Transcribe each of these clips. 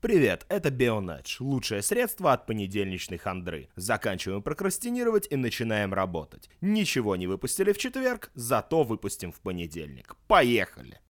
Привет, это Бионадж, лучшее средство от понедельничной хандры. Заканчиваем прокрастинировать и начинаем работать. Ничего не выпустили в четверг, зато выпустим в понедельник. Поехали!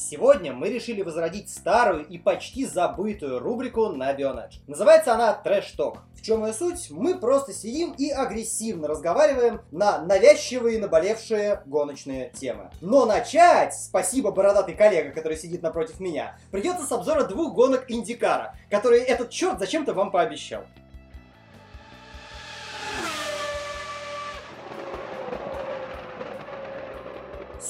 Сегодня мы решили возродить старую и почти забытую рубрику на Бионедж. Называется она Трэш Ток. В чем ее суть? Мы просто сидим и агрессивно разговариваем на навязчивые наболевшие гоночные темы. Но начать, спасибо бородатый коллега, который сидит напротив меня, придется с обзора двух гонок Индикара, которые этот черт зачем-то вам пообещал.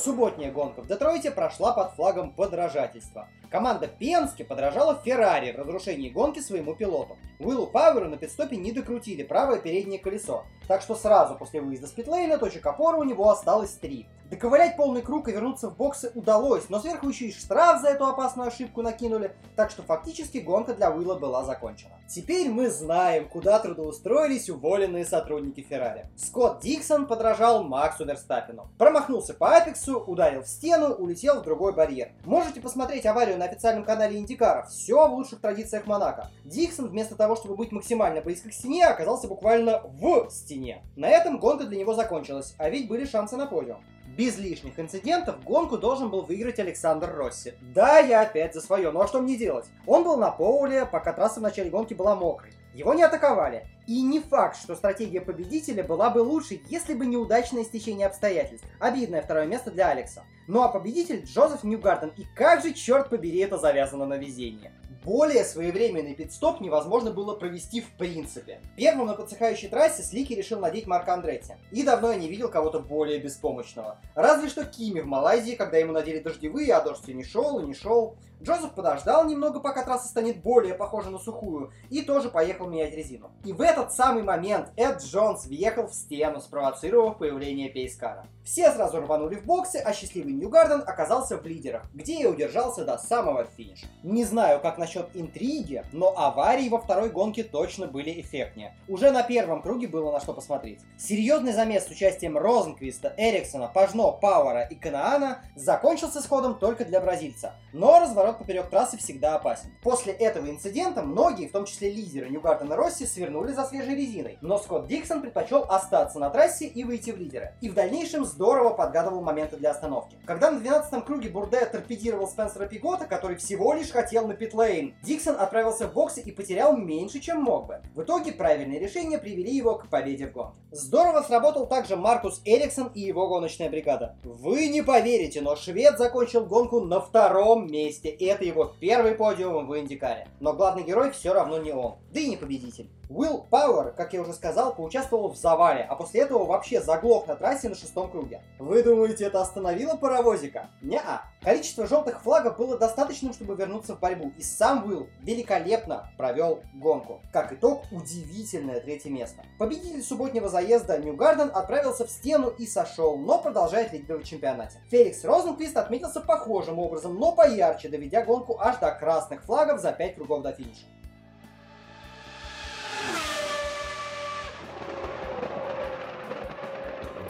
Субботняя гонка в Детройте прошла под флагом подражательства. Команда Пенски подражала Феррари в разрушении гонки своему пилоту. Уиллу Пауэру на пидстопе не докрутили правое переднее колесо, так что сразу после выезда с питлейна точек опоры у него осталось три. Доковылять полный круг и вернуться в боксы удалось, но сверху еще и штраф за эту опасную ошибку накинули, так что фактически гонка для Уилла была закончена. Теперь мы знаем, куда трудоустроились уволенные сотрудники Феррари. Скотт Диксон подражал Максу Верстаппину. Промахнулся по апексу, ударил в стену, улетел в другой барьер. Можете посмотреть аварию на официальном канале Индикара. Все в лучших традициях Монако. Диксон вместо того, чтобы быть максимально близко к стене, оказался буквально в стене. На этом гонка для него закончилась, а ведь были шансы на подиум. Без лишних инцидентов гонку должен был выиграть Александр Росси. Да, я опять за свое, ну а что мне делать? Он был на поле, пока трасса в начале гонки была мокрой. Его не атаковали. И не факт, что стратегия победителя была бы лучше, если бы неудачное стечение обстоятельств. Обидное второе место для Алекса. Ну а победитель Джозеф Ньюгарден. И как же, черт побери, это завязано на везение. Более своевременный пидстоп невозможно было провести в принципе. Первым на подсыхающей трассе Слики решил надеть Марка Андретти. И давно я не видел кого-то более беспомощного. Разве что Кими в Малайзии, когда ему надели дождевые, а дождь все не шел и не шел. Джозеф подождал немного, пока трасса станет более похожа на сухую, и тоже поехал менять резину. И в этот самый момент Эд Джонс въехал в стену, спровоцировав появление Пейскара. Все сразу рванули в боксе, а счастливый Ньюгарден оказался в лидерах, где и удержался до самого финиша. Не знаю, как насчет интриги, но аварии во второй гонке точно были эффектнее. Уже на первом круге было на что посмотреть. Серьезный замес с участием Розенквиста, Эриксона, Пажно, Пауэра и Канаана закончился сходом только для бразильца. Но разворот поперек трассы всегда опасен. После этого инцидента многие, в том числе лидеры Ньюгардена Росси, свернули за свежей резиной. Но Скотт Диксон предпочел остаться на трассе и выйти в лидеры. И в дальнейшем здорово подгадывал моменты для остановки. Когда на 12 круге Бурде торпедировал Спенсера Пигота, который всего лишь хотел на питлейн, Диксон отправился в боксы и потерял меньше, чем мог бы. В итоге правильные решения привели его к победе в гонке. Здорово сработал также Маркус Эриксон и его гоночная бригада. Вы не поверите, но швед закончил гонку на втором месте. И это его первый подиум в Индикаре. Но главный герой все равно не он. Да и не победитель. Уилл Пауэр, как я уже сказал, поучаствовал в завале, а после этого вообще заглох на трассе на шестом круге. Вы думаете, это остановило паровозика? Неа. Количество желтых флагов было достаточным, чтобы вернуться в борьбу, и сам Уилл великолепно провел гонку. Как итог, удивительное третье место. Победитель субботнего заезда Ньюгарден отправился в стену и сошел, но продолжает лидировать в чемпионате. Феликс Розенквист отметился похожим образом, но поярче, доведя гонку аж до красных флагов за 5 кругов до финиша.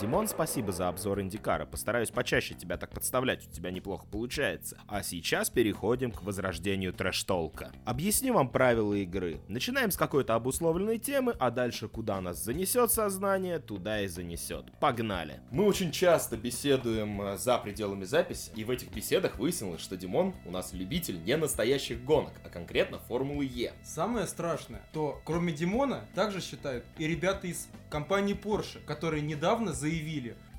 Димон, спасибо за обзор Индикара. Постараюсь почаще тебя так подставлять, у тебя неплохо получается. А сейчас переходим к возрождению трэш-толка. Объясню вам правила игры. Начинаем с какой-то обусловленной темы, а дальше куда нас занесет сознание, туда и занесет. Погнали. Мы очень часто беседуем э, за пределами записи, и в этих беседах выяснилось, что Димон у нас любитель не настоящих гонок, а конкретно Формулы Е. Самое страшное, то кроме Димона также считают и ребята из компании Porsche, которые недавно заявили,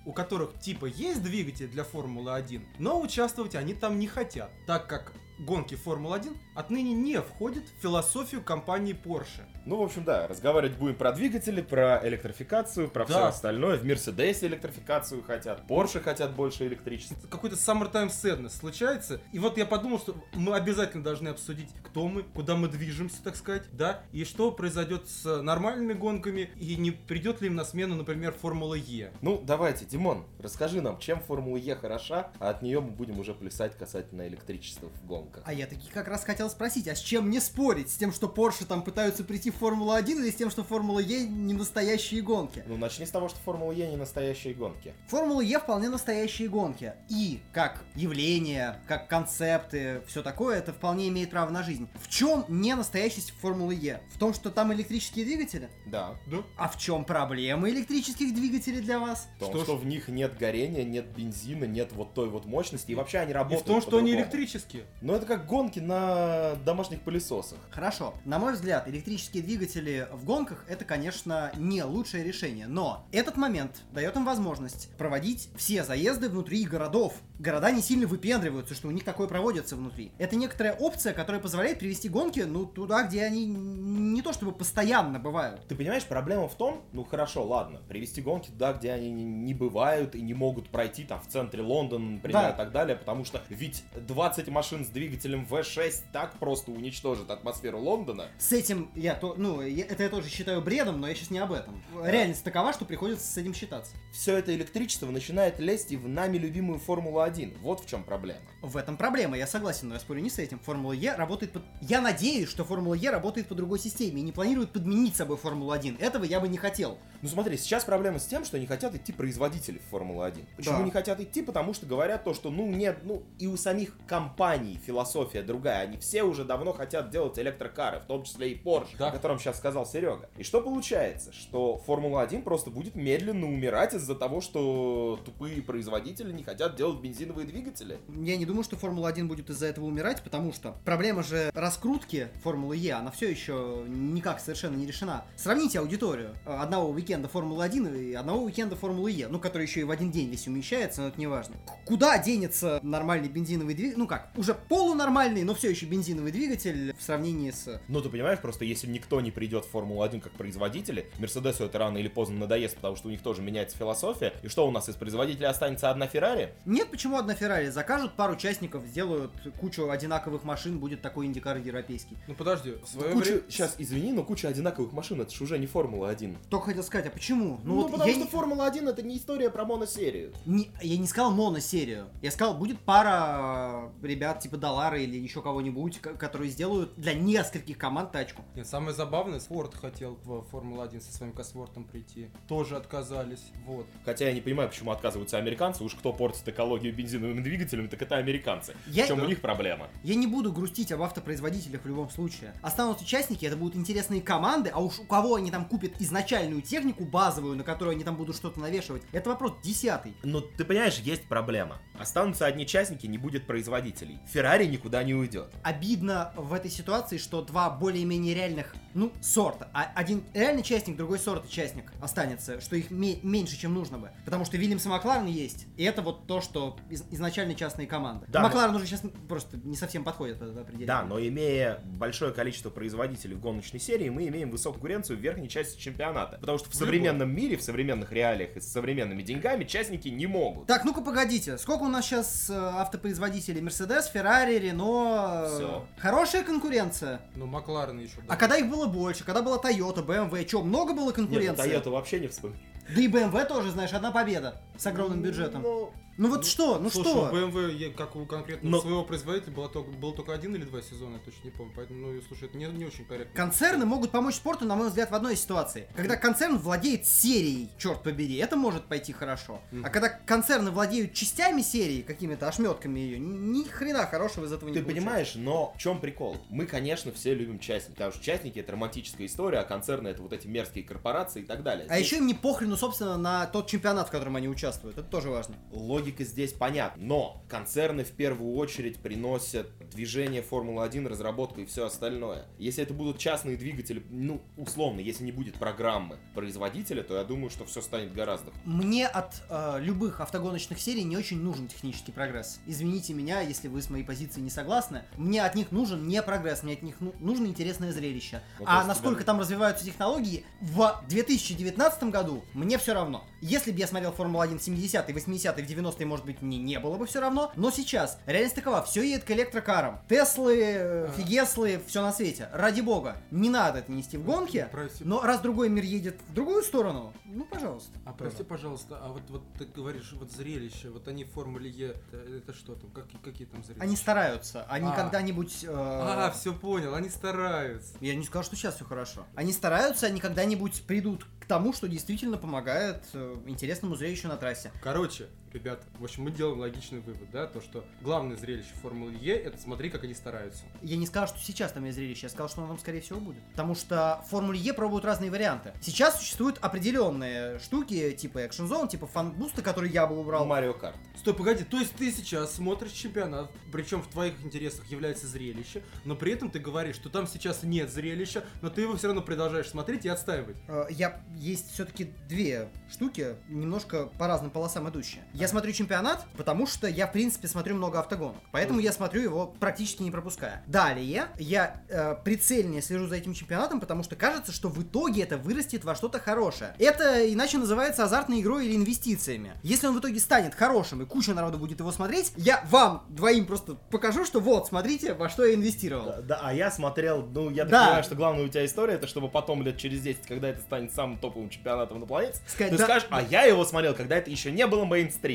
у которых типа есть двигатель для Формулы-1, но участвовать они там не хотят, так как гонки Формулы-1 отныне не входят в философию компании Porsche. Ну, в общем, да, разговаривать будем про двигатели, про электрификацию, про Да. все остальное. В Мерседесе электрификацию хотят, Порше хотят больше электричества. Какой-то Summertime Sadness случается, и вот я подумал, что мы обязательно должны обсудить, кто мы, куда мы движемся, так сказать, да, и что произойдет с нормальными гонками, и не придет ли им на смену, например, Формула Е. Ну, давайте, Димон, расскажи нам, чем Формула Е хороша, а от нее мы будем уже плясать касательно электричества в гонках. Гонках. А я таки как раз хотел спросить, а с чем мне спорить? С тем, что Porsche там пытаются прийти в Формулу-1 или с тем, что Формула Е не настоящие гонки? Ну, начни с того, что Формула Е не настоящие гонки. Формула Е вполне настоящие гонки. И как явление, как концепты, все такое, это вполне имеет право на жизнь. В чем не настоящесть Формулы Е? В том, что там электрические двигатели? Да. Да? А в чем проблема электрических двигателей для вас? В том, Что что, в них нет горения, нет бензина, нет вот той вот мощности, и вообще они И работают в том, что они электрические. Ну, это как гонки на домашних пылесосах. Хорошо. На мой взгляд, электрические двигатели в гонках это, конечно, не лучшее решение. Но этот момент дает им возможность проводить все заезды внутри городов. Города не сильно выпендриваются, что у них такое проводится внутри. Это некоторая опция, которая позволяет привести гонки, ну, туда, где они не то чтобы постоянно бывают. Ты понимаешь, проблема в том, ну хорошо, ладно, привести гонки туда, где они не, не бывают и не могут пройти, там, в центре Лондона, например, Да. и так далее, потому что ведь 20 машин с двигателем V6 так просто уничтожит атмосферу Лондона. С этим я то, ну, я- это я тоже считаю бредом, но я сейчас не об этом. Реальность такова, что приходится с этим считаться. Все это электричество начинает лезть и в нами любимую Формулу-1. Вот в чем проблема. В этом проблема, я согласен, но я спорю не с этим. Формула Е работает под... Я надеюсь, что Формула Е работает по другой системе и не планирует подменить собой Формулу-1. Этого я бы не хотел. Ну смотри, сейчас проблема с тем, что не хотят идти производители в Формулу-1. Почему Да. не хотят идти? Потому что говорят то, что ну нет, ну и у самих компаний философия другая. Они все уже давно хотят делать электрокары, в том числе и Porsche, Да. о котором сейчас сказал Серега. И что получается? Что Формула-1 просто будет медленно умирать из-за того, что тупые производители не хотят делать бензиновые двигатели. Я не думаю, что Формула-1 будет из-за этого умирать, потому что проблема же раскрутки Формулы Е, она все еще никак совершенно не решена. Сравните аудиторию э, одного уикенда Формулы-1 и одного уикенда Формулы Е, ну, который еще и в один день весь умещается, но это не важно. Куда денется нормальный бензиновый двигатель, ну как, уже полунормальный, но все еще бензиновый двигатель в сравнении с Ну, ты понимаешь, просто если никто не придет в Формулу-1 как производители, Мерседесу это рано или поздно надоест, потому что у них тоже меняется философия. И что у нас из производителей останется одна Феррари? Нет, почему одна Феррари? Закажут пару участников, сделают кучу одинаковых машин, будет такой индикар европейский. Ну подожди, в свое Куча, время... сейчас, извини, но куча одинаковых машин, это же уже не Формула-1. Только хотел сказать, а почему? Ну, вот потому я что не- Формула-1 это не история про моносерию. Не- я не сказал моносерию. Я сказал, будет пара э, ребят типа Доллара или еще кого-нибудь, ко- которые сделают для нескольких команд тачку. Нет, самое забавное, Форд хотел в Формулу-1 со своим Косвортом прийти. Тоже отказались. Вот. Хотя я не понимаю, почему отказываются американцы. Уж кто портит экологию бензиновым двигателем, так это американцы. Я- В чем Да. у них проблема? Я не буду грустить об автопроизводителях в любом случае. Останутся участники, это будут интересные команды, а уж у кого они там купят изначальную технику базовую, на которую они там будут что-то навешивать, это вопрос десятый. Ну, ты понимаешь, есть проблема. Останутся одни частники, не будет производителей. Феррари никуда не уйдет. Обидно в этой ситуации, что два более-менее реальных, ну, сорта. А один реальный частник, другой сорт частник останется, что их ме- меньше, чем нужно бы. Потому что Вильямс и Макларен есть, и это вот то, что из- изначально частные команды. Да, но- Макларен уже сейчас просто не совсем подходит под это определение. Да, но имея большое количество производителей в гоночной серии, мы имеем высокую конкуренцию в верхней части чемпионата. Потому что в современном мире, в современных реалиях и с современными деньгами частники не могут. Так, ну-ка погодите, сколько у нас сейчас э, автопроизводителей? Мерседес, Феррари, Рено... э, Всё. Хорошая конкуренция. Ну, Макларен еще. А когда их было больше, когда была Toyota, BMW, что, много было Нет, ну, конкуренции? Toyota вообще не вспомнил. Да и BMW тоже, знаешь, одна победа с огромным бюджетом. Ну, Ну вот что, ну Слушай, что? у BMW, я- как у конкретно Но- своего производителя, было только, было только один или два сезона, я точно не помню. Поэтому, ну, слушай, это не, не очень корректно. Концерны могут помочь спорту, на мой взгляд, в одной ситуации. Когда концерн владеет серией, черт побери, это может пойти хорошо. А когда концерны владеют частями серии, какими-то ошметками ее, ни хрена хорошего из этого не Ты понимаешь, но в чем прикол? Мы, конечно, все любим частники, потому что частники это романтическая история, а концерны это вот эти мерзкие корпорации и так далее. А Здесь еще им не похрену, собственно, на тот чемпионат, в котором они участвуют. Это тоже важно. Логика здесь понятна, но концерны в первую очередь приносят движение Формулы-1, разработку и все остальное. Если это будут частные двигатели, ну, условно, если не будет программы производителя, то я думаю, что все станет гораздо Мне от э, любых автогоночных серий не очень нужен технический прогресс. Извините меня, если вы с моей позиции не согласны. Мне от них нужен не прогресс, мне от них ну- нужно интересное зрелище. Ну, то а насколько тебя- там развиваются технологии, в 2019 году мне все равно. Если бы я смотрел Формулу-1 в 70-е, 80-е, в 90-е, может быть, не, не было бы все равно, но сейчас реальность такова, все едет к электрокарам. Теслы, э. Фигеслы, все на свете. Ради бога, не надо это нести в гонке, Прости, но раз другой мир едет в другую сторону, ну, пожалуйста. а прости, пожалуйста, а вот, вот ты говоришь, вот зрелище, вот они в Формуле Е, это, это что там, как, какие там зрелища? Они стараются, они А. когда-нибудь... э, А, все понял, они стараются. Я не сказал, что сейчас все хорошо. Они стараются, они когда-нибудь придут к тому, что действительно помогает э, интересному зрелищу на трассе. Короче, ребята, в общем, мы делаем логичный вывод, да, то, что главное зрелище Формулы Е, это смотри, как они стараются. Я не сказал, что сейчас там есть зрелище, я сказал, что оно там, скорее всего, будет. Потому что в Формуле Е пробуют разные варианты. Сейчас существуют определенные штуки, типа Action Zone, типа fan boost а, который я бы убрал. Марио Карт. Стой, погоди, то есть ты сейчас смотришь чемпионат, причем в твоих интересах является зрелище, но при этом ты говоришь, что там сейчас нет зрелища, но ты его все равно продолжаешь смотреть и отстаивать. Э, Я есть все-таки две штуки, немножко по разным полосам идущие. Я смотрю чемпионат, потому что я, в принципе, смотрю много автогонок. Поэтому я смотрю его практически не пропуская. Далее, я э, прицельнее слежу за этим чемпионатом, потому что кажется, что в итоге это вырастет во что-то хорошее. Это иначе называется азартной игрой или инвестициями. Если он в итоге станет хорошим и куча народу будет его смотреть, я вам двоим просто покажу, что вот, смотрите, во что я инвестировал. Да, да, а я смотрел, ну, я так Да. понимаю, что главная у тебя история, это чтобы потом лет через 10, когда это станет самым топовым чемпионатом на планете, Сказать, ты да. скажешь, а я его смотрел, когда это еще не было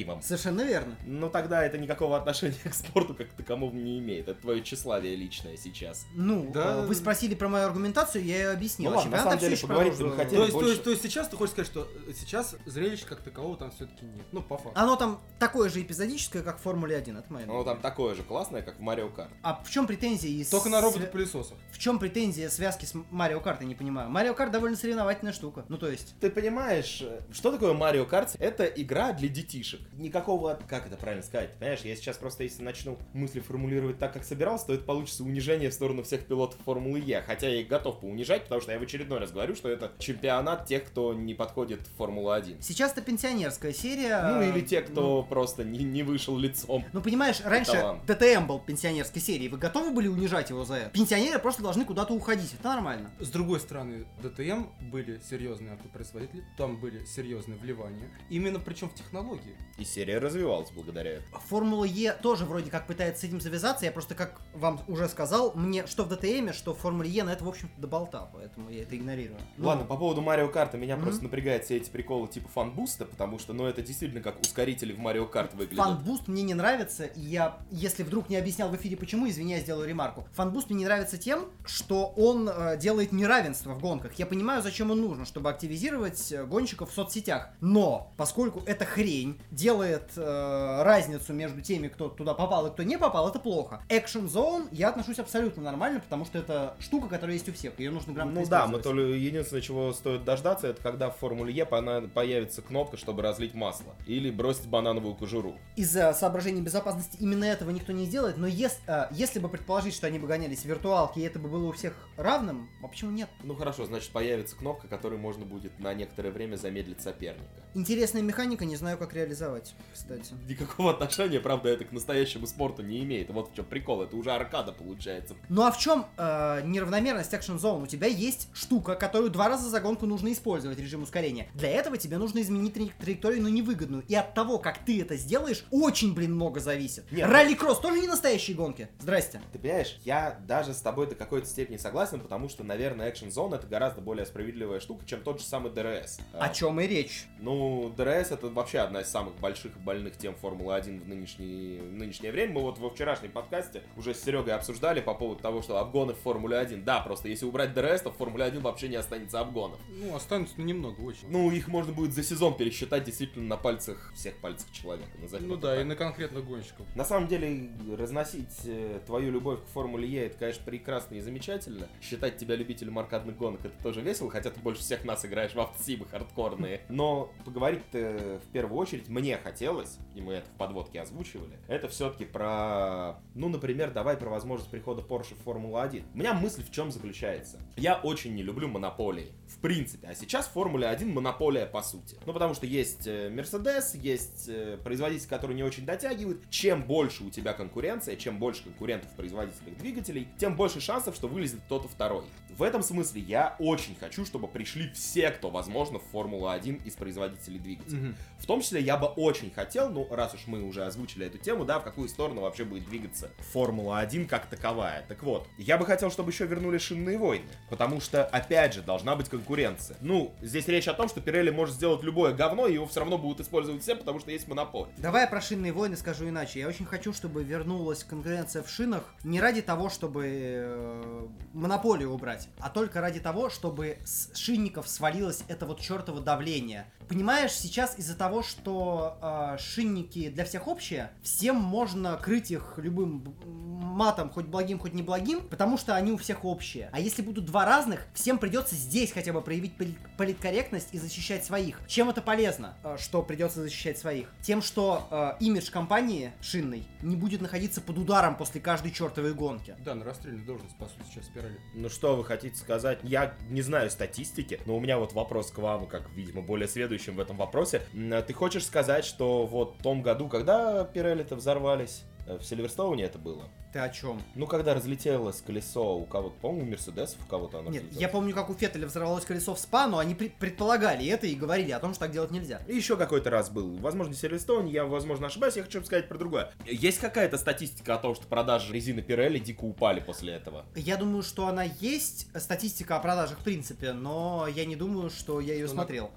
мейнстримом. Совершенно верно. Ну, тогда это никакого отношения к спорту как к таковому не имеет. Это твое тщеславие личное сейчас. Ну, Да. э, вы спросили про мою аргументацию, я ее объяснил. Ну ладно, на самом деле, еще поговорить-то мы хотели. То есть, то, больше- есть, то есть сейчас ты хочешь сказать, что сейчас зрелища как такового там все-таки нет. Ну, по факту. Оно там такое же эпизодическое, как в Формуле 1, это мое Ну, мнение. там такое же классное, как в Марио Карт. А в чем претензии? из Только на роботов-пылесосах. В чем претензия связки с Марио Карт, я не понимаю. Марио Карт довольно соревновательная штука. Ну, то есть... Ты понимаешь, э, что такое Марио Карт? Это игра для детишек. Никакого, как это правильно сказать, понимаешь, я сейчас просто, если начну мысли формулировать так, как собирался, то это получится унижение в сторону всех пилотов Формулы Е. Хотя я их готов поунижать, потому что я в очередной раз говорю, что это чемпионат тех, кто не подходит в Формулу-1. Сейчас это пенсионерская серия. Ну, или те, кто просто не, не вышел лицом. Ну, понимаешь, раньше талант. ДТМ был пенсионерской серией. Вы готовы были унижать его за это? Пенсионеры просто должны куда-то уходить. Это нормально. С другой стороны, ДТМ были серьезные автопроизводители, там были серьезные вливания. Именно причем в технологии. И серия развивалась благодаря этому. Формула Е тоже вроде как пытается с этим завязаться. Я просто, как вам уже сказал, мне что в ДТМе, что в Формуле Е на это, в общем-то, до болта. Поэтому я это игнорирую. Ну, Ладно, по поводу Марио Карта меня Мгм. просто напрягает все эти приколы типа fan boost а, потому что, ну, это действительно как ускорители в Марио Карт выглядят. Фанбуст мне не нравится, и я, если вдруг не объяснял в эфире почему, извиняюсь, сделаю ремарку. Fan boost мне не нравится тем, что он э, делает неравенство в гонках. Я понимаю, зачем он нужен, чтобы активизировать э, гонщиков в соцсетях. Но, поскольку эта хрень делает э, разницу между теми, кто туда попал и кто не попал, это плохо. Action Zone я отношусь абсолютно нормально, потому что это штука, которая есть у всех, ее нужно грамотно Ну да, мы то ли единственное, чего стоит дождаться, это когда в Формуле Е появится кнопка, чтобы разлить масло. Или бросить банановую кожуру. из-за соображений безопасности именно этого никто не сделает, но ес- э, если бы предположить, что они бы гонялись в виртуалке, и это бы было у всех равным, а почему нет? Ну хорошо, значит появится кнопка, которой можно будет на некоторое время замедлить соперника. Интересная механика, не знаю, как реализовать, кстати. Никакого отношения, правда, это к настоящему спорту не имеет. Вот в чем прикол, это уже аркада получается. Ну а в чем э, неравномерность Action Zone? У тебя есть штука, которую два раза за гонку нужно использовать, режим ускорения. Для этого тебе нужно изменить траек- траекторию, но невыгодную. И от того, как ты это сделаешь, очень, блин, много зависит. Нет, Ралли-кросс тоже не настоящие гонки. Здрасте. Ты понимаешь, я даже с тобой до какой-то степени согласен, потому что, наверное, Action Zone это гораздо более справедливая штука, чем тот же самый DRS. О чем и речь. Ну, DRS это вообще одна из самых больших больных тем Формулы-1 в, нынешний- в нынешнее время. Мы вот во вчерашнем подкасте уже с Серегой обсуждали по поводу того, что обгоны в Формуле-1. Да, просто если убрать DRS, то в Формуле-1 вообще не останется обгонов. Ну, останется ну, немного, очень. Ну, их можно будет за сезон пересчитать действительно на пальцах, всех пальцах человека. Ну да, так. и на конкретных гонщиков. На самом деле, разносить э, твою любовь к Формуле Е, это, конечно, прекрасно и замечательно. Считать тебя любителем аркадных гонок, это тоже весело, хотя ты больше всех нас играешь в автосимы хардкорные. Но поговорить-то в первую очередь мне мне хотелось, и мы это в подводке озвучивали, это все-таки про, ну, например, давай про возможность прихода Porsche в Формулу-1. У меня мысль в чем заключается. Я очень не люблю монополии, в принципе, а сейчас в Формуле 1 монополия по сути. Ну, потому что есть э, Mercedes, есть э, производители, которые не очень дотягивают. Чем больше у тебя конкуренция, чем больше конкурентов в производителях двигателей, тем больше шансов, что вылезет кто-то второй. В этом смысле я очень хочу, чтобы пришли все, кто возможно в Формулу-1 из производителей двигателей. Мгм. В том числе я бы очень хотел, ну, раз уж мы уже озвучили эту тему, да, в какую сторону вообще будет двигаться Формула-1 как таковая. Так вот, я бы хотел, чтобы еще вернули шинные войны, потому что, опять же, должна быть конкуренция. Ну, здесь речь о том, что Пирелли может сделать любое говно, и его все равно будут использовать все, потому что есть монополия. Давай я про шинные войны скажу иначе. Я очень хочу, чтобы вернулась конкуренция в шинах не ради того, чтобы э, монополию убрать, а только ради того, чтобы с шинников свалилось это вот чертово давление. Понимаешь, сейчас из-за того, что э, шинники для всех общие, всем можно крыть их любым матом, хоть благим, хоть неблагим, потому что они у всех общие. А если будут два разных, всем придется здесь хотя бы проявить поли- политкорректность и защищать своих. Чем это полезно, э, что придется защищать своих? Тем, что э, имидж компании шинной не будет находиться под ударом после каждой чертовой гонки. Да, на расстрельную должность, по сути, сейчас Пирелли. Ну что вы хотите сказать? Я не знаю статистики, но у меня вот вопрос к вам, как, видимо, более следующим в этом вопросе. А Ты хочешь сказать, что вот в том году, когда Пирелли-то взорвались, э, в Сильверстоуне это было? Ты о чем? Ну, когда разлетелось колесо у кого-то, по-моему, у Мерседесов у кого-то оно Нет, разлетелось. я помню, как у Феттеля взорвалось колесо в СПА, но они пред- предполагали это и говорили о том, что так делать нельзя. И еще какой-то раз был. Возможно, Сильверстоун, я, возможно, ошибаюсь, я хочу сказать про другое. Есть какая-то статистика о том, что продажи резины Пирелли дико упали после этого? Я думаю, что она есть, статистика о продажах в принципе, но я не думаю, что я ее Ну, смотрел.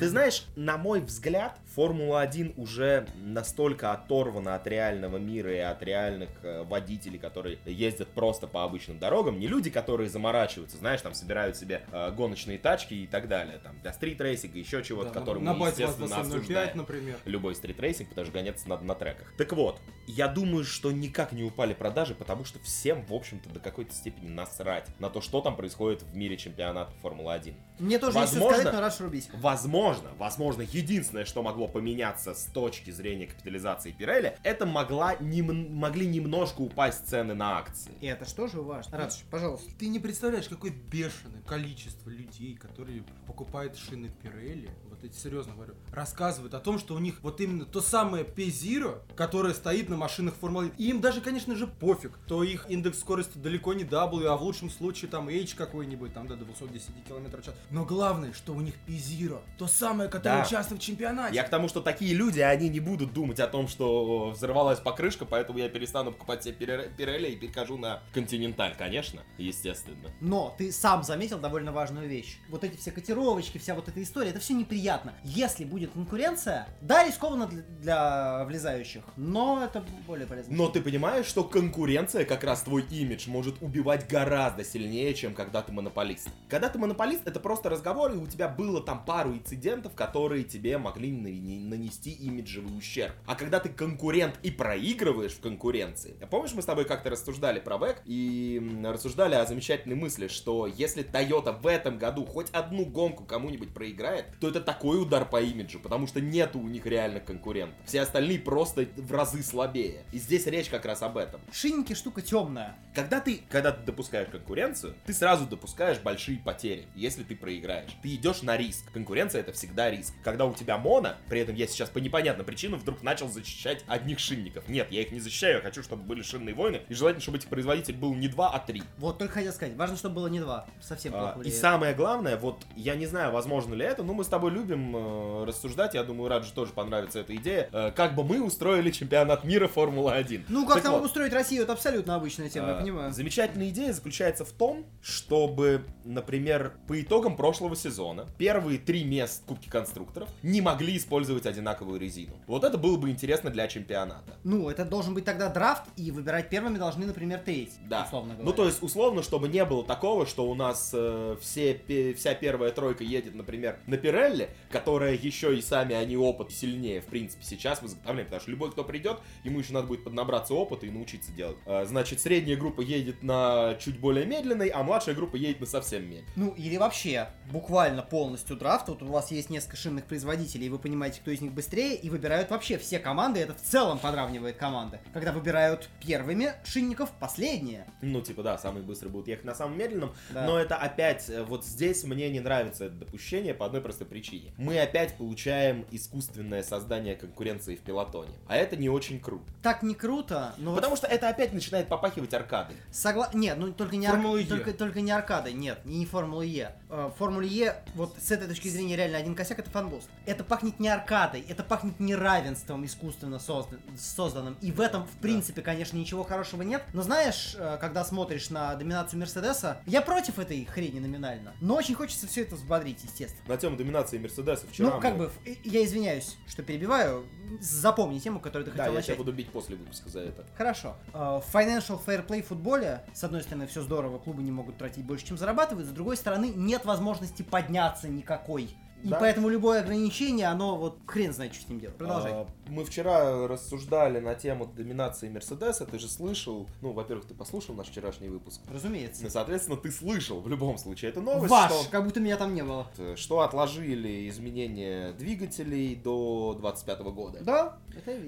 Ты знаешь, на мой взгляд, Формула-1 уже настолько оторвана от реального мира и от реальных э, водителей, которые ездят просто по обычным дорогам. Не люди, которые заморачиваются, знаешь, там собирают себе э, гоночные тачки и так далее. Там для стрит-рейсинга, еще чего-то, Да, который мы, естественно, 2805, осуждаем. например. любой стрит-рейсинг, потому что гоняться надо на треках. Так вот, я думаю, что никак не упали продажи, потому что всем, в общем-то, до какой-то степени насрать на то, что там происходит в мире чемпионата Формулы-1. Мне тоже Возможно- сказать, но рад рубить. Возможно, возможно, единственное, что могло поменяться с точки зрения капитализации Пирелли, это могла нем- могли немножко упасть цены на акции. И это что же важно? Радж, пожалуйста. Ты не представляешь, какое бешеное количество людей, которые покупают шины Пирелли, вот эти серьезно говорю, рассказывают о том, что у них вот именно то самое P0, которое стоит на машинах Формулы 1. И им даже, конечно же, пофиг, то их индекс скорости далеко не W, а в лучшем случае там H какой-нибудь, там до 210 км в час. Но главное, что у них P0, то самое, которое Да. участвует в чемпионате. Я к тому, что такие люди, они не будут думать о том, что взорвалась покрышка, поэтому я перестану покупать себе Пирелли и перехожу на Континенталь, конечно, естественно. Но ты сам заметил довольно важную вещь. Вот эти все котировочки, вся вот эта история, это все неприятно. Если будет конкуренция, да, рискованно для, для влезающих, но это более полезно. Но ты понимаешь, что конкуренция, как раз твой имидж, может убивать гораздо сильнее, чем когда ты монополист. Когда ты монополист, это просто разговор, и у тебя было там пару инцидентов, которые тебе могли нанести имиджевый ущерб. А когда ты конкурент и проигрываешь в конкуренции, помнишь, мы с тобой как-то рассуждали про ВЭК и рассуждали о замечательной мысли, что если Toyota в этом году хоть одну гонку кому-нибудь проиграет, то это такой удар по имиджу, потому что нету у них реальных конкурентов. Все остальные просто в разы слабее. И здесь речь как раз об этом. Шинники штука темная. Когда ты, когда ты допускаешь конкуренцию, ты сразу допускаешь большие потери, если ты проиграешь. Ты идешь на риск. Конкуренция это всегда риск. Когда у тебя моно, при этом я сейчас по непонятным причинам вдруг начал защищать одних шинников. Нет, я их не защищаю, я хочу, чтобы были шинные войны, и желательно, чтобы этих производитель был не два, а три. Вот только хотел сказать, важно, чтобы было не два. Совсем А, плохо и влияет. самое главное, вот я не знаю, возможно ли это, но мы с тобой любим э, рассуждать, я думаю, Раджи тоже понравится эта идея, э, как бы мы устроили чемпионат мира Формула-1. Ну, как Так там вот. устроить Россию, это абсолютно обычная тема, я А, понимаю. Замечательная идея заключается в том, чтобы, например, по итогам прошлого сезона первые три мест Кубки конструкторов не могли использовать одинаковую резину. Вот это было бы интересно для чемпионата. Ну, это должен быть тогда драфт, и выбирать первыми должны, например, треть, Да. условно говоря. Ну, то есть, условно, чтобы не было такого, что у нас э, все, пе- вся первая тройка едет, например, на Пирелли, которая еще и сами они опыт сильнее, в принципе, сейчас в изготовлении, потому что любой, кто придет, ему еще надо будет поднабраться опыта и научиться делать. А, Значит, средняя группа едет на чуть более медленной, а младшая группа едет на совсем медленной. Ну, или вообще, буквально полностью драфт. Вот у вас есть несколько шинных производителей, и вы понимаете, кто из них быстрее, и выбирают вообще все команды. Это в целом подравнивает команды. Когда выбирают первыми шинников последние. Ну, типа, да, самые быстрые будут ехать на самом медленном, Да. но это опять, э, вот здесь мне не нравится это допущение по одной простой причине. Мы опять получаем искусственное создание конкуренции в пелотоне, а это не очень круто. Так не круто, но вот Потому что это опять начинает попахивать аркадой. Согла... Нет, ну только не, Формула арк- Е. только, только не аркадой, нет, не Формула Е. Э, В Формуле Е, вот с этой точки зрения, реально один косяк это fan boost. Это пахнет не аркадой, это пахнет неравенством искусственно создан- созданным. И в этом, в принципе, конечно, ничего хорошего нет. Но знаешь, э, когда смотришь на доминацию Мерседеса, я против этой хрени номинально. Но очень хочется все это взбодрить, естественно. На тему доминации Мерседеса вчера ну, как мы- бы, я извиняюсь, что перебиваю. Запомни тему, которую ты Да, хотел я тебя начать. буду бить после выпуска за это. Хорошо. Э, В Financial Fair Play футболе, с одной стороны, все здорово, клубы не могут тратить больше, чем зарабатывают, с другой стороны, нет возможности подняться никакой. И Да. поэтому любое ограничение, оно вот хрен знает, что с ним делать. Продолжай. А, Мы вчера рассуждали на тему доминации Мерседеса, ты же слышал, ну, во-первых, ты послушал наш вчерашний выпуск, Разумеется. Ну, соответственно, ты слышал в любом случае эту новость, Ваш, что, как будто меня там не было. что отложили изменения двигателей до 25 года. Да,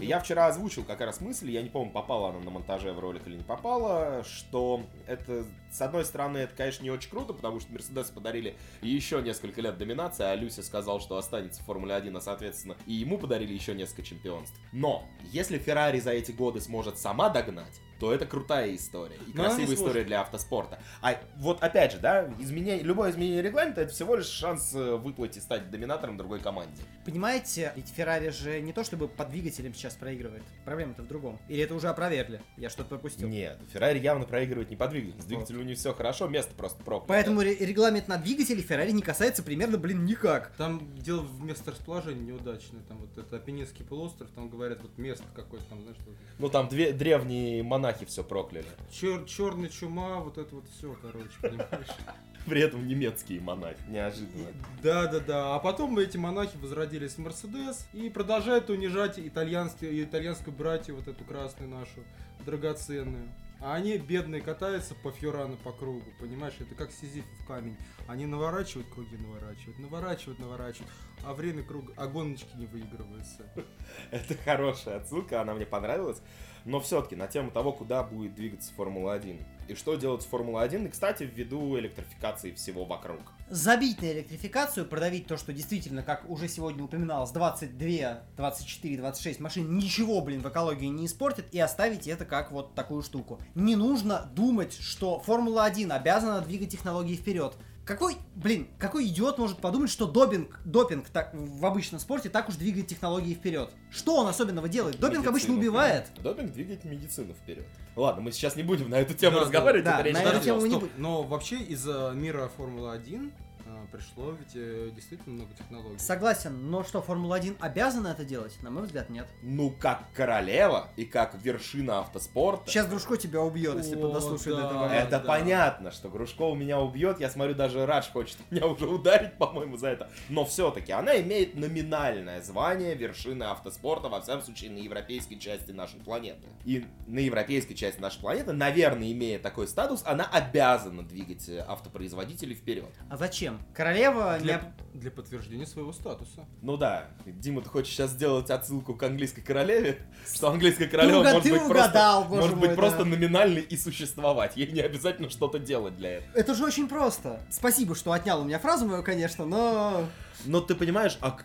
я вчера озвучил как раз мысль, я не помню, попала она на монтаже в ролик или не попала, что это, с одной стороны, это, конечно, не очень круто, потому что Мерседес подарили еще несколько лет доминации, а Люся сказал, что останется в Формуле 1, а, соответственно, и ему подарили еще несколько чемпионств. Но, если Феррари за эти годы сможет сама догнать, то это крутая история. И Но не красивая история для автоспорта. А вот опять же, да, изменение, любое изменение регламента это всего лишь шанс э, выплыть и стать доминатором другой команде. Понимаете, ведь Феррари же не то чтобы по двигателям сейчас проигрывает. Проблема-то в другом. Или это уже опровергли? Я что-то пропустил. Нет, Феррари явно проигрывает не по двигателю. С двигателем у них все хорошо, место просто проклято. Поэтому ре- регламент на двигатели Феррари не касается примерно, блин, никак. Там дело в месторасположении неудачное. Там вот это Апеннинский полуостров, там говорят, вот место какое-то там, знаешь, вот Ну там две древние монахи все прокляли. чер- черная чума, вот это вот все, короче, понимаешь. При этом немецкие монахи. Неожиданно. Да, да, да. А потом эти монахи возродились в Мерседес и продолжают унижать итальянские, итальянскую братью, вот эту красную нашу, драгоценную. А они, бедные, катаются по Фьорану по кругу, понимаешь? Это как Сизифов камень. Они наворачивают круги, наворачивают, наворачивают, наворачивают, а время круга, а гоночки не выигрываются. Это хорошая отсылка, она мне понравилась. Но все-таки на тему того, куда будет двигаться Формула-1. И что делать с Формула-1. И, кстати, ввиду электрификации всего вокруг. забить на электрификацию, продавить то, что действительно, как уже сегодня упоминалось, 22, 24, 26 машин ничего, блин, в экологии не испортит, и оставить это как вот такую штуку. Не нужно думать, что Формула-1 обязана двигать технологии вперед. Какой, блин, какой идиот может подумать, что допинг, допинг так, в обычном спорте так уж двигает технологии вперед? Что он особенного делает? Допинг обычно Медицину убивает. вперед. Допинг двигает медицину вперед. Ладно, мы сейчас не будем на эту тему Да, разговаривать. да, на эту тему мы не будем. Но вообще из-за мира Формулы-1 а, пришло ведь э, действительно много технологий. Согласен, но что, Формула-1 обязана это делать? На мой взгляд, нет. Ну, как королева и как вершина автоспорта. Сейчас Дружко тебя убьет, если подослушает да. до этого. Это да. понятно, что Грушкова меня убьет. Я смотрю, даже Радж хочет меня уже ударить, по-моему, за это. Но все-таки она имеет номинальное звание вершины автоспорта, во всяком случае, на европейской части нашей планеты. И на европейской части нашей планеты, наверное, имея такой статус, она обязана двигать э, автопроизводителей вперед. А зачем? Королева не... Для, для подтверждения своего статуса. Ну да, Дима, ты хочешь сейчас сделать отсылку к английской королеве? Что английская королева уга- может ты быть угадал, просто, может мой, быть просто да. номинальной и существовать. Ей не обязательно что-то делать для этого. Это же очень просто. Спасибо, что отнял у меня фразу мою, конечно, но... Но ты понимаешь, а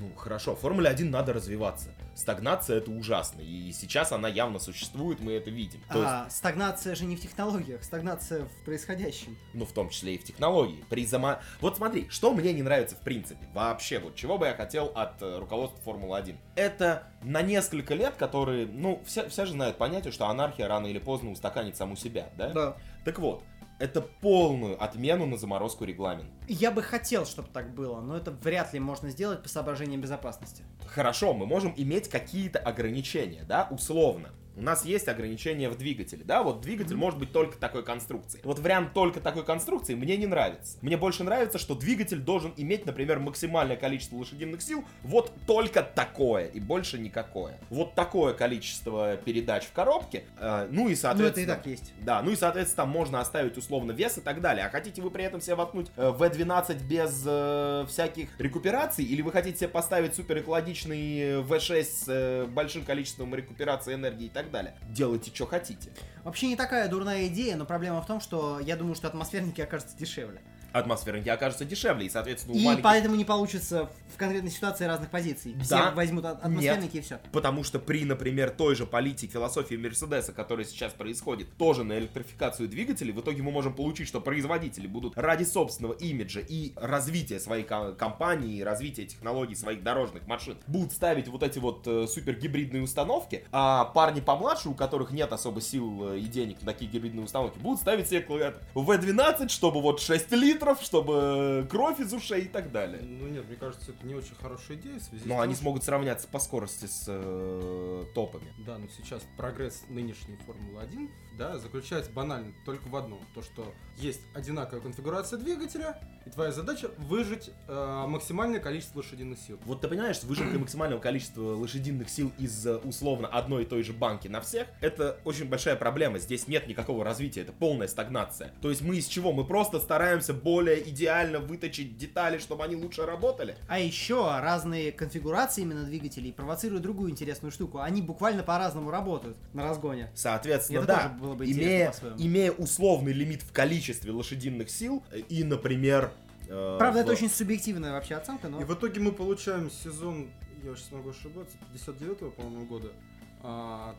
ну хорошо, Формуле 1 надо развиваться. Стагнация это ужасно, и сейчас она явно существует, мы это видим. То есть, А, стагнация же не в технологиях, стагнация в происходящем. ну в том числе и в технологии. При зама... Вот смотри, что мне не нравится в принципе, вообще, вот чего бы я хотел от э, руководства Формулы 1. Это на несколько лет, которые, ну, все, все же знают понятие, что анархия рано или поздно устаканит саму себя, да? Да. Так вот, это полную отмену на заморозку регламента. Я бы хотел, чтобы так было, но это вряд ли можно сделать по соображениям безопасности. Хорошо, мы можем иметь какие-то ограничения, да, условно. У нас есть ограничения в двигателе, да, вот двигатель может быть только такой конструкции. Вот вариант только такой конструкции мне не нравится. Мне больше нравится, что двигатель должен иметь, например, максимальное количество лошадиных сил, вот только такое и больше никакое. Вот такое количество передач в коробке, э, ну и Ну, соответственно... это и так есть. Да, ну и, соответственно, там можно оставить условно вес и так далее. А хотите вы при этом себе воткнуть э, V12 без э, всяких рекупераций, или вы хотите себе поставить супер экологичный э, V6 с э, большим количеством рекуперации энергии и так далее? Делайте, что хотите. Вообще не такая дурная идея, но проблема в том, что я думаю, что атмосферники окажутся дешевле. Атмосферники окажутся дешевле, и, соответственно, у И маленьких- поэтому не получится в конкретной ситуации разных позиций. Все Да. возьмут от- атмосферники и все. Потому что при, например, той же политике, философии Мерседеса, которая сейчас происходит, тоже на электрификацию двигателей, в итоге мы можем получить, что производители будут ради собственного имиджа и развития своей ко- компании, и развития технологий своих дорожных машин, будут ставить вот эти вот э, супергибридные установки, а парни помладше, у которых нет особо сил э, и денег на такие гибридные установки, будут ставить себе клавиатуру V12, чтобы вот 6 литров, чтобы кровь из ушей и так далее. Ну нет, мне кажется, это не очень хорошая идея в связи с Но тем, они что- смогут сравняться по скорости с э, топами. Да, но сейчас прогресс нынешней Формулы-1, да, заключается банально только в одном. То, что есть одинаковая конфигурация двигателя, и твоя задача выжать э, максимальное количество лошадиных сил. Вот ты понимаешь, с выжимкой максимального количества лошадиных сил из э, условно одной и той же банки на всех, это очень большая проблема. Здесь нет никакого развития, это полная стагнация. То есть мы из чего? Мы просто стараемся более идеально выточить детали, чтобы они лучше работали. А еще разные конфигурации именно двигателей провоцируют другую интересную штуку. Они буквально по-разному работают на разгоне. Соответственно, Это да, тоже было бы имея, имея условный лимит в количестве лошадиных сил э, и, например... э, Правда, в- это очень субъективная вообще оценка, но... И в итоге мы получаем сезон, я сейчас могу ошибаться, 59-го, по-моему, года,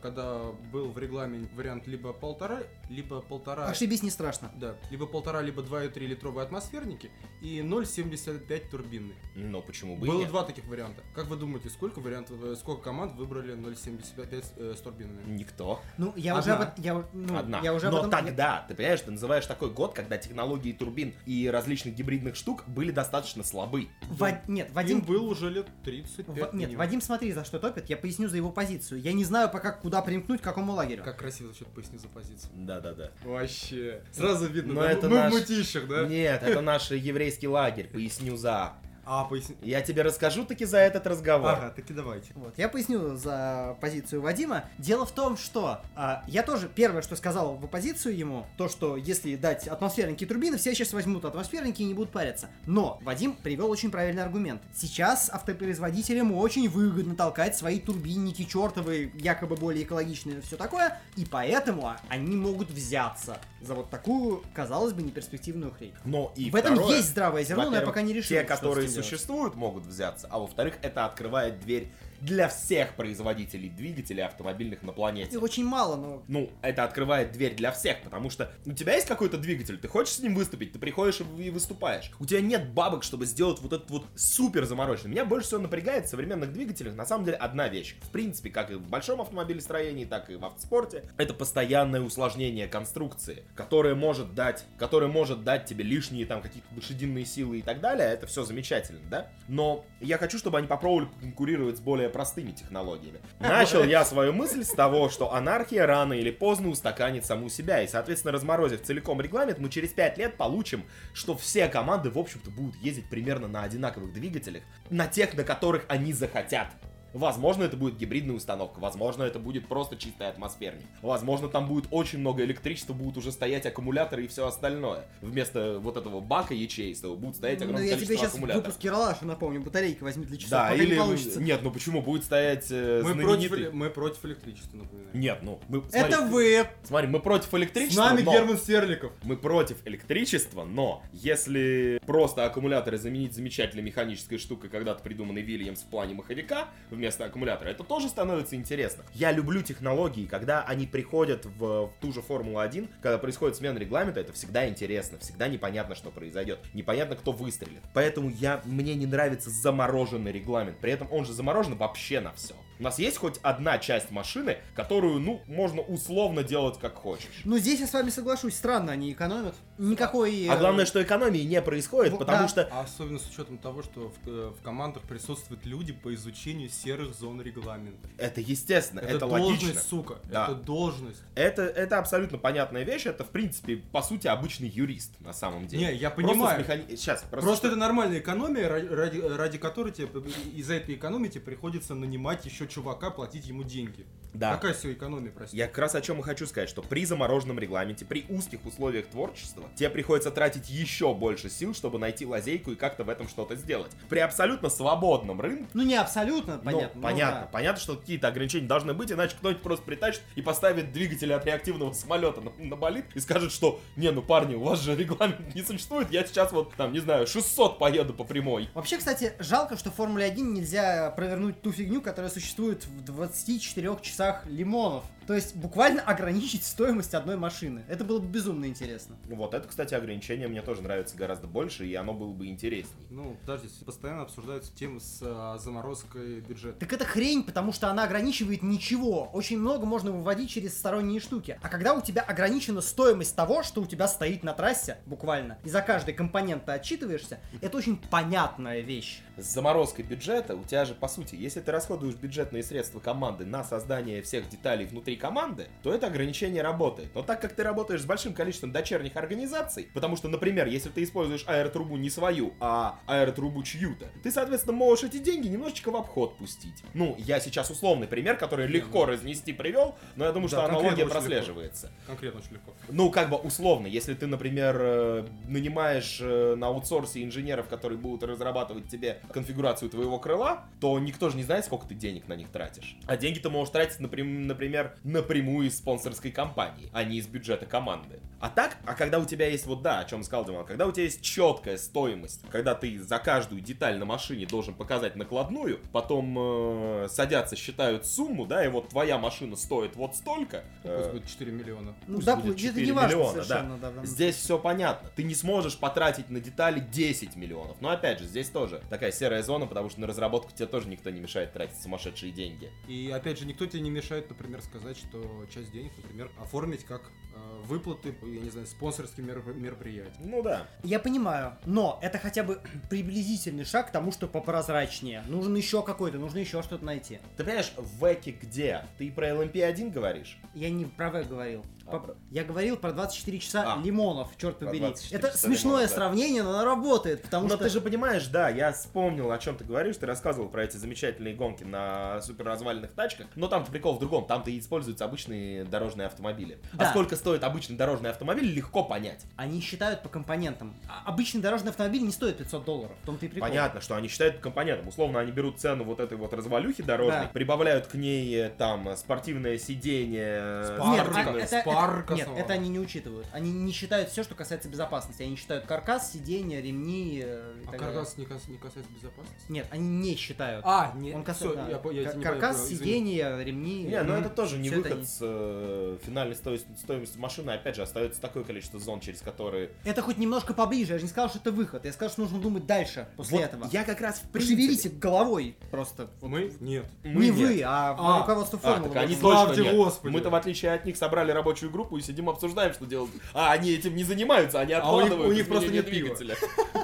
когда был в регламенте вариант либо полтора, либо полтора... Ошибись не страшно. Да, либо полтора, либо 2,3 литровые атмосферники и 0,75 турбинный. Но почему бы Было нет? два таких варианта. Как вы думаете, сколько вариантов, э, сколько команд выбрали 0,75 э, с турбинами? Никто. Ну, я Одна. уже об этом... Я, ну, Одна. я уже об Но этом... тогда, ты понимаешь, ты называешь такой год, когда технологии турбин и различных гибридных штук были достаточно слабы. Ва- Нет, Им Вадим... был уже лет 35 Ва- Нет, минимум. Вадим, смотри, за что топит. Я поясню за его позицию. Я не знаю пока, куда примкнуть, к какому лагерю. Как красиво звучит поясни за позицию. Да-да-да. Вообще. Сразу видно, Но да? это мы наш- в мутищах, да? Нет, это наш еврейский лагерь, поясню за. А, поясни. Я тебе расскажу таки за этот разговор. Ага, таки давайте. Вот, я поясню за позицию Вадима. Дело в том, что а, я тоже первое, что сказал в оппозицию ему, то, что если дать атмосферники турбины, все сейчас возьмут атмосферники и не будут париться. Но Вадим привел очень правильный аргумент. Сейчас автопроизводителям очень выгодно толкать свои турбинники чертовы, якобы более экологичные и все такое, и поэтому они могут взяться за вот такую, казалось бы, неперспективную хрень. Но и в этом второе, есть здравое зерно, но я пока не решил. Те, что с которые. Существуют, могут взяться. А во-вторых, это открывает дверь для всех производителей двигателей автомобильных на планете. Их очень мало, но Ну, это открывает дверь для всех, потому что у тебя есть какой-то двигатель, ты хочешь с ним выступить, ты приходишь и и выступаешь. У тебя нет бабок, чтобы сделать вот этот вот супер замороченный. Меня больше всего напрягает в современных двигателях на самом деле одна вещь. В принципе, как и в большом автомобилестроении, так и в автоспорте, это постоянное усложнение конструкции, которое может дать, которое может дать тебе лишние там какие-то лошадиные силы и так далее. Это все замечательно, да? Но я хочу, чтобы они попробовали конкурировать с более простыми технологиями. Начал я свою мысль с того, что анархия рано или поздно устаканит саму себя, и, соответственно, разморозив целиком регламент, мы через 5 лет получим, что все команды, в общем-то, будут ездить примерно на одинаковых двигателях, на тех, на которых они захотят. Возможно, это будет гибридная установка, возможно, это будет просто чистый атмосферник. Возможно, там будет очень много электричества, будут уже стоять аккумуляторы и все остальное. Вместо вот этого бака ячеистого будут стоять Ну, огромное я тебе количество сейчас в аккумуляторов. выпуске Ралаша напомню, батарейки возьми для часов, Да, пока или... не получится. Нет, ну почему? Будет стоять э, Мы знаменитый... против, мы против электричества, напоминаю. Нет, ну, мы... Это смотри, вы! Смотри, мы против С электричества, нами но... Герман Сверликов. Мы против электричества, но если просто аккумуляторы заменить замечательной механической штукой, когда-то придуманной Вильямс в плане маховика вместо аккумулятора, это тоже становится интересно. Я люблю технологии, когда они приходят в, в ту же Формулу-1, когда происходит смена регламента, это всегда интересно, всегда непонятно, что произойдет, непонятно, кто выстрелит. Поэтому я, мне не нравится замороженный регламент, при этом он же заморожен вообще на все. У нас есть хоть одна часть машины, которую, ну, можно условно делать как хочешь. Ну, здесь я с вами соглашусь, странно они экономят. Никакой... А э, главное, что экономии не происходит, Вот, потому да. что А особенно с учетом того, что в, э, в командах присутствуют люди по изучению серых зон регламента. это естественно, это, должность, логично. сука. Да. Это должность. Это, это абсолютно понятная вещь, это, в принципе, по сути, обычный юрист, на самом деле. Не, я Просто понимаю. с механи- Сейчас, просто, Просто это нормальная экономия, ра- ради, ради которой тебе из-за этой экономии тебе приходится нанимать еще чувака, платить ему деньги. Да. Какая все экономия, прости? Я как раз о чем и хочу сказать, что при замороженном регламенте, при узких условиях творчества, тебе приходится тратить еще больше сил, чтобы найти лазейку и как-то в этом что-то сделать. При абсолютно свободном рынке, Ну, не абсолютно, ну, понятно. ну, понятно, да. понятно, что какие-то ограничения должны быть, иначе кто-нибудь просто притащит и поставит двигатель от реактивного самолета на, на болид и скажет, что не, ну парни, у вас же регламент не существует, я сейчас вот там, не знаю, 600 поеду по прямой. Вообще, кстати, жалко, что в Формуле 1 нельзя провернуть ту фигню, которая существует в 24 часах лимонов. То есть буквально ограничить стоимость одной машины. Это было бы безумно интересно. Вот это, кстати, ограничение мне тоже нравится гораздо больше, и оно было бы интересней. Ну, подождите, постоянно обсуждаются темы с а, заморозкой бюджета. Так это хрень, потому что она ограничивает ничего. Очень много можно выводить через сторонние штуки. А когда у тебя ограничена стоимость того, что у тебя стоит на трассе, буквально, и за каждый компонент ты отчитываешься, это очень понятная вещь. С заморозкой бюджета у тебя же, по сути, если ты расходуешь бюджетные средства команды на создание всех деталей внутри команды, то это ограничение работает. Но так как ты работаешь с большим количеством дочерних организаций, потому что, например, если ты используешь аэротрубу не свою, а аэротрубу чью-то, ты, соответственно, можешь эти деньги немножечко в обход пустить. Ну, я сейчас условный пример, который легко разнести привел, но я думаю, Да, что аналогия очень легко. прослеживается. Конкретно очень легко. Ну, как бы условно, если ты, например, э, нанимаешь э, на аутсорсе инженеров, которые будут разрабатывать тебе конфигурацию твоего крыла, то никто же не знает, сколько ты денег на них тратишь. А деньги ты можешь тратить, например, напрямую из спонсорской компании, а не из бюджета команды. А так, а когда у тебя есть, вот да, о чем сказал Диман, когда у тебя есть четкая стоимость, когда ты за каждую деталь на машине должен показать накладную, потом э, садятся, считают сумму, да, и вот твоя машина стоит вот столько. Пусть э, будет 4 миллиона. Ну Пусть да, будет это 4 не важно миллиона, совершенно, да. данном Здесь все понятно. Ты не сможешь потратить на детали 10 миллионов. Но опять же, здесь тоже такая серая зона, потому что на разработку тебе тоже никто не мешает тратить сумасшедшие деньги. И опять же, никто тебе не мешает, например, сказать, что часть денег, например, оформить как э, выплаты, я не знаю, спонсорским мероп- мероприятиям. Ну да. Я понимаю, но это хотя бы приблизительный шаг к тому, что попрозрачнее. Нужен еще какой-то, нужно еще что-то найти. Ты понимаешь, в Эке где? Ты про LMP1 говоришь? Я не про В говорил. А По- про- Я говорил про 24 часа А. лимонов, черт побери. 24 Это смешное лимонов, да. сравнение, но оно работает, потому Но что... ты же понимаешь, да, я вспомнил, о чем ты говоришь, ты рассказывал про эти замечательные гонки на супер разваленных тачках, но там прикол в другом, там-то используются обычные дорожные автомобили. А Да. сколько стоит обычный дорожный автомобиль, легко понять. Они считают по компонентам. А обычный дорожный автомобиль не стоит 500 долларов, в том-то и прикол. Понятно, что они считают по компонентам. Условно, они берут цену вот этой вот развалюхи дорожной, Да. прибавляют к ней э, там спортивное сиденье. Нет, спортивное- Спарка. а- это, Это- нет, это они не учитывают. Они не считают все, что касается безопасности. Они считают каркас, сиденья, ремни. э, и А так далее. каркас не, кас- не касается безопасности? Нет, они не считают. А, нет, Он касается, да. я, я Кар- не каркас, извини. сиденья, ремни. Не, ну это тоже не выход они- с э, финальной стоимостью, стоимостью машины. Опять же, остается такое количество зон, через которые... Это хоть немножко поближе. Я же не сказал, что это выход. Я сказал, что нужно думать дальше после Вот этого. я как раз в принципе... Пошевелите головой просто. Мы? Нет. Мы не нет. вы, а, А, руководство А, формулы. так они точно нет. Господи. Мы-то в отличие от них собрали рабочую группу и сидим обсуждаем, что делать. А они этим не занимаются, они А у них- откладывают у них просто нет двигателя.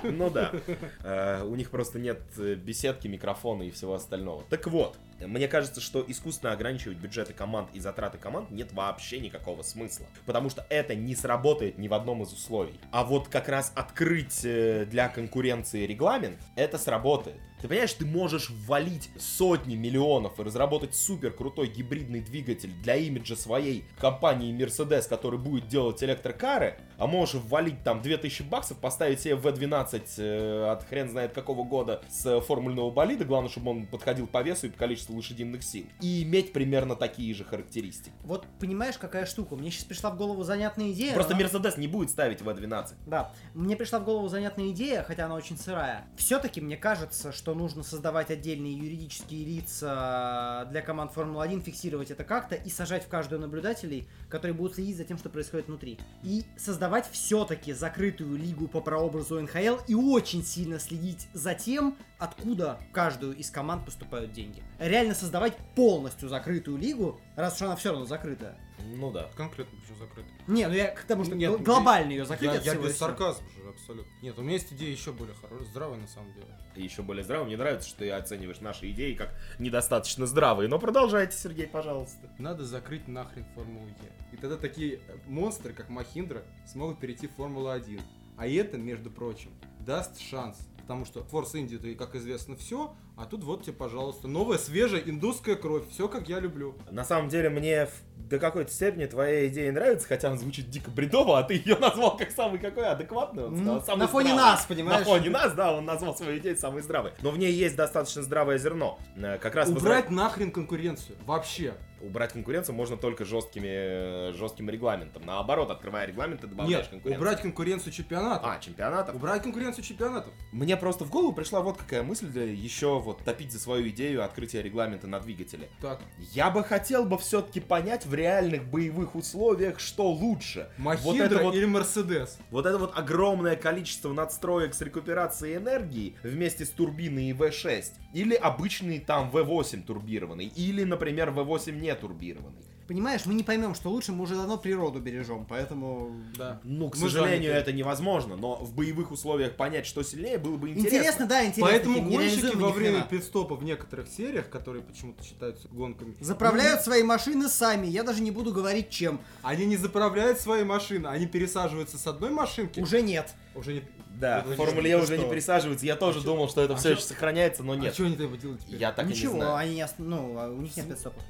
Ну да. Э, У них просто нет э, беседки, микрофона и всего остального. Так вот, мне кажется, что искусственно ограничивать бюджеты команд и затраты команд нет вообще никакого смысла. Потому что это не сработает ни в одном из условий. А вот как раз открыть э, для конкуренции регламент, это сработает. Ты понимаешь, ты можешь ввалить сотни миллионов и разработать супер крутой гибридный двигатель для имиджа своей компании Mercedes, который будет делать электрокары, а можешь ввалить там 2000 баксов, поставить себе V12 э, от хрен знает какого года с формульного болида, главное, чтобы он подходил по весу и по количеству лошадиных сил, и иметь примерно такие же характеристики. Вот понимаешь, какая штука? Мне сейчас пришла в голову занятная идея. Просто но- Mercedes не будет ставить V12. Да, мне пришла в голову занятная идея, хотя она очень сырая. Все-таки мне кажется, что нужно создавать отдельные юридические лица для команд Формулы-1, фиксировать это как-то и сажать в каждую наблюдателей, которые будут следить за тем, что происходит внутри. И создавать все-таки закрытую лигу по прообразу НХЛ и очень сильно следить за тем, откуда в каждую из команд поступают деньги. Реально создавать полностью закрытую лигу, раз уж она все равно закрытая. Ну да. Конкретно почему закрыто? Не, ну я к тому, что Нет, гл- глобально ее закрыть Я, я без сарказма же, абсолютно. Нет, у меня есть идея еще более хорошая, здравая на самом деле. И еще более здраво. Мне нравится, что ты оцениваешь наши идеи как недостаточно здравые. Но продолжайте, Сергей, пожалуйста. Надо закрыть нахрен Формулу Е. И тогда такие монстры, как Махиндра, смогут перейти в Формулу-1. А это, между прочим, даст шанс. Потому что Force India, как известно, все, а тут вот тебе, пожалуйста, новая, свежая индусская кровь. Все, как я люблю. На самом деле, мне до какой-то степени твоя идея нравится, хотя она звучит дико бредово, а ты ее назвал как самый какой адекватный. Он сказал, самый на фоне здравый. нас, понимаешь? На фоне нас, да, он назвал свою идею самой здравой. Но в ней есть достаточно здравое зерно. Э, Как раз Убрать нахрен конкуренцию. Вообще. убрать конкуренцию можно только жесткими, э, жестким регламентом. Наоборот, открывая регламент, ты добавляешь Нет, конкуренцию. убрать конкуренцию чемпионатов. А, чемпионатов? Убрать конкуренцию чемпионатов. Мне просто в голову пришла вот какая мысль для еще вот топить за свою идею открытия регламента на двигателе. Так, Я бы хотел бы все-таки понять в реальных боевых условиях, что лучше. Махиндра это вот- или Мерседес? Вот это вот огромное количество надстроек с рекуперацией энергии вместе с турбиной и V6. Или обычный там V8 турбированный. Или, например, V8 не турбированный. Понимаешь, мы не поймем, что лучше, мы уже давно природу бережем, поэтому... Да. Ну, к Мы сожалению, это невозможно. Но в боевых условиях понять, что сильнее, было бы интересно. Интересно, да, интересно. Поэтому гонщики во время пидстопа в некоторых сериях, которые почему-то считаются гонками, Заправляют свои машины сами, я даже не буду говорить чем. они не заправляют свои машины, они пересаживаются с одной машинки. Уже нет. Уже не... Да, Ну, в Формуле ну Е уже что? не пересаживается. Я тоже А думал, что это А все еще сохраняется, но А нет. что они делают теперь? Я так и не Ничего, знаю. они не ост- ну, а у них нет пидстопа.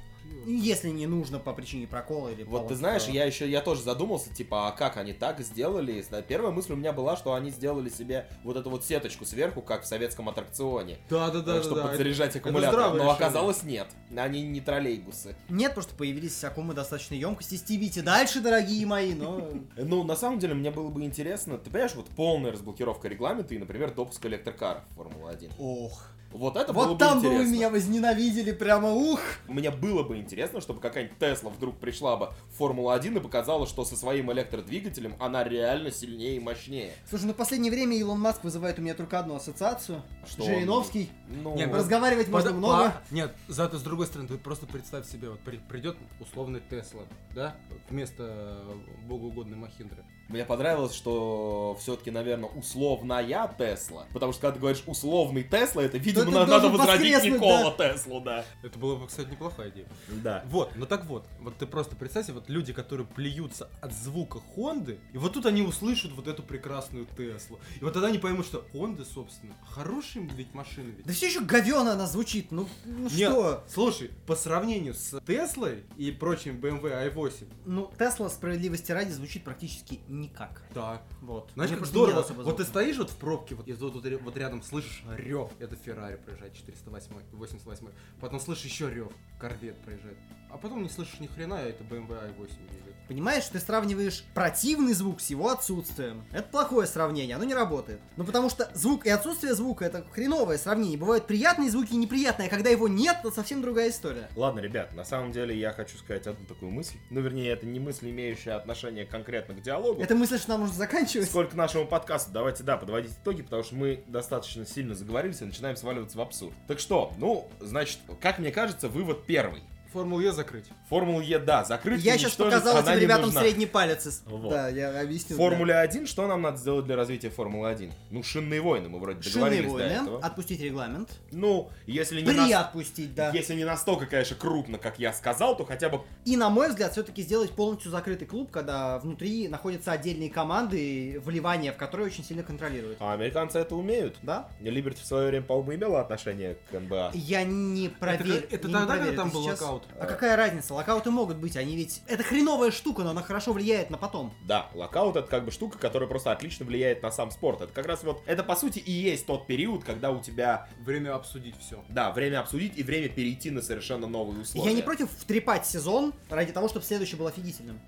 Если не нужно по причине прокола или Вот ты знаешь, я еще, я тоже задумался, типа, а как они так сделали? Первая мысль у меня была, что они сделали себе вот эту вот сеточку сверху, как в советском аттракционе, Да, да, да, э, чтобы да. подзаряжать это аккумулятор. Но оказалось нет. Они не троллейбусы. Нет, просто появились аккумы достаточной емкости. Стивите дальше, дорогие мои, но... Ну, на самом деле, мне было бы интересно, ты понимаешь, вот полная разблокировка регламента и, например, допуск электрокаров в Формулу-1. Ох. Вот это было Вот бы там бы вы интересно. меня возненавидели, прямо ух! Мне было бы интересно, чтобы какая-нибудь Тесла вдруг пришла бы в Формулу-1 и показала, что со своим электродвигателем она реально сильнее и мощнее. Слушай, ну в последнее время Илон Маск вызывает у меня только одну ассоциацию. Что он- Жириновский. Ну, Не, Разговаривать можно Под- много. по- Нет, зато с другой стороны, ты просто представь себе, вот при- придет условный Тесла, да, вместо э, богоугодной Махиндры. Мне понравилось, что все-таки, наверное, условная Тесла. Потому что когда ты говоришь условный Тесла, это, видимо, это на- надо возродить Никола Теслу, да. Это была бы, кстати, неплохая идея. Да. Вот, ну так вот, вот ты просто представь вот люди, которые плюются от звука Хонды, и вот тут они услышат вот эту прекрасную Теслу. И вот тогда они поймут, что Хонда, собственно, хорошие ведь машины ведь. Да все еще говёно она звучит, ну, ну Нет, что? слушай, по сравнению с Теслой и прочим BMW i8, Ну, Тесла, справедливости ради, звучит практически никак. да. Вот. Знаешь, Мне как здорово. Вот ты стоишь вот в пробке, вот, и вот, вот вот рядом слышишь рев, это Феррари проезжает 408, 88. Потом слышишь еще рев, Корвет проезжает. А потом не слышишь ни хрена, и это BMW i8 едет. Понимаешь, ты сравниваешь противный звук с его отсутствием. Это плохое сравнение, оно не работает. Ну потому что звук и отсутствие звука это хреновое сравнение. Бывают приятные звуки и неприятные, а когда его нет, то совсем другая история. Ладно, ребят, на самом деле я хочу сказать одну такую мысль. Ну, вернее, это не мысль, имеющая отношение конкретно к диалогу. Это мысль, что нам нужно заканчивать. Сколько к нашему подкасту, давайте, да, подводить итоги, потому что мы достаточно сильно заговорились и начинаем сваливаться в абсурд. Так что, ну, значит, как мне кажется, вывод первый. Формулу Е закрыть. Формулу Е, да, закрыть, Я сейчас показал этим ребятам нужна. средний палец. Вот. Да, я объяснил. Формуле 1 что нам надо сделать для развития Формулы 1? Ну, шинные войны, мы вроде да. Шинные договорились до войны, этого. отпустить регламент. Ну, если не, При нас- отпустить, да. если не настолько, конечно, крупно, как я сказал, то хотя бы И, на мой взгляд, все-таки сделать полностью закрытый клуб, когда внутри находятся отдельные команды, вливание в которые очень сильно контролируют. А американцы это умеют. Да? Либерти в свое время, по-моему, имела отношение к НБА. Я не проверю. как- это я не тогда, проверю, когда там это был сейчас- локаут? А какая разница? Локауты могут быть, они ведь... Это хреновая штука, но она хорошо влияет на потом. Да, локаут это как бы штука, которая просто отлично влияет на сам спорт. Это как раз вот, это по сути и есть тот период, когда у тебя, Время обсудить все. да, время обсудить и время перейти на совершенно новые условия. Я не против втрепать сезон ради того, чтобы следующий был офигительным.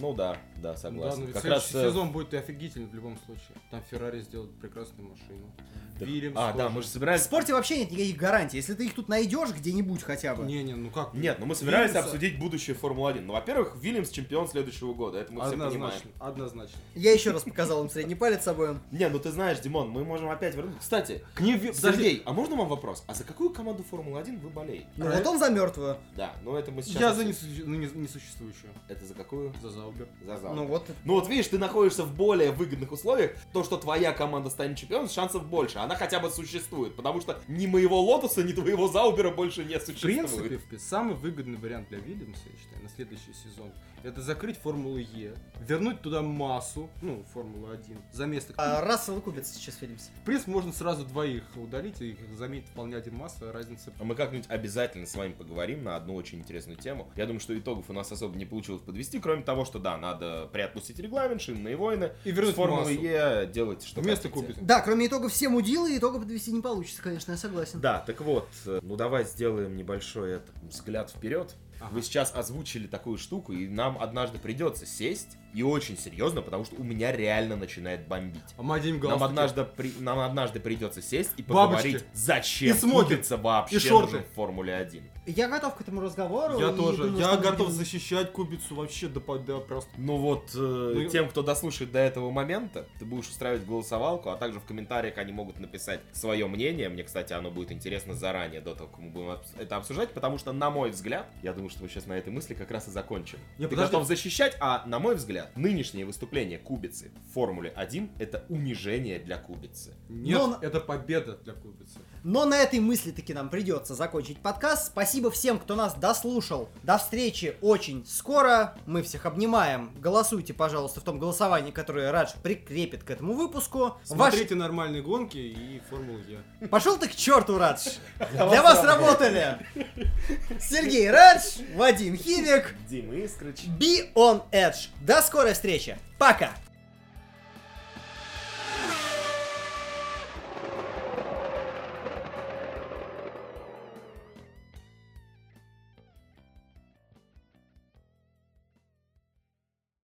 Ну да, да, Да, согласен. ну ведь как раз... э, сезон будет офигительный в любом случае. Там Феррари сделают прекрасную машину. так- Вильямс А, да, тоже. мы же В собирались... спорте вообще нет никаких гарантий. Если ты их тут найдешь где-нибудь хотя бы. Не-не, ну как? Нет, ну мы собирались Вильямса- обсудить будущее Формулы-1. Ну, во-первых, Вильямс чемпион следующего года, это мы все понимаем. Однозначно, однозначно. Я еще раз показал им средний палец обоим. Не, ну ты знаешь, Димон, мы можем опять вернуться. Кстати, К подожди, Сергей, а можно вам вопрос? А за какую команду Формулы-1 вы болеете? Ну вот он за мертвую. Да, ну это мы сейчас... Я за обсудим. несу- ну, не- несуществующую. Это за какую? За Заубер. За зал. Ну вот. Ну вот видишь, ты находишься в более выгодных условиях. То, что твоя команда станет чемпионом, шансов больше. Она хотя бы существует. Потому что ни моего Лотуса, ни твоего Заубера больше не В существует. принципе, в- самый выгодный вариант для Вильямса, я считаю, на следующий сезон, это закрыть Формулу Е, вернуть туда массу, ну, Формулу 1, за место. А Рассел Кубец сейчас Вильямс. В принципе, можно сразу двоих удалить, и их заметить вполне один масса, разница. А мы как-нибудь обязательно с вами поговорим на одну очень интересную тему. Я думаю, что итогов у нас особо не получилось подвести, кроме того, что да, надо приотпустить регламент, шинные войны, И вернуть Формулы. Е делать что Вместо. Кубица. Да, кроме итогов все мудилы, итогов подвести не получится, конечно, я согласен. Да, так вот, э, ну давай сделаем небольшой это, взгляд вперед. Ага. Вы сейчас озвучили такую штуку, и нам однажды придется сесть, и очень серьезно, потому что у меня реально начинает бомбить. А Нам однажды, при- нам однажды придется сесть и Бабочки. поговорить, зачем И кубица вообще И шорты. нужен в Формуле 1. Я готов к этому разговору. Я тоже. думаю, Я готов будем- защищать Кубицу вообще до, до просто. Ну вот, э, Ну, тем, кто дослушает до этого момента, ты будешь устраивать голосовалку, а также в комментариях они могут написать свое мнение. Мне, кстати, оно будет интересно заранее, до того, как мы будем это обсуждать, потому что, на мой взгляд, я думаю, что мы сейчас на этой мысли как раз и закончим. Не, ты подожди. готов защищать, а, на мой взгляд, нынешнее выступление Кубицы в Формуле 1 это унижение для Кубицы. Нет, Но- это победа для Кубицы. Но на этой мысли таки нам придется закончить подкаст. Спасибо всем, кто нас дослушал. До встречи очень скоро. Мы всех обнимаем. Голосуйте, пожалуйста, в том голосовании, которое Радж прикрепит к этому выпуску. Ваш- Смотрите нормальные гонки и Формулу Е. Пошел ты к черту, Радж. Для вас работали Сергей Радж, Вадим Химик, Дима Искрыч. Be on Edge. До скорой встречи. Пока.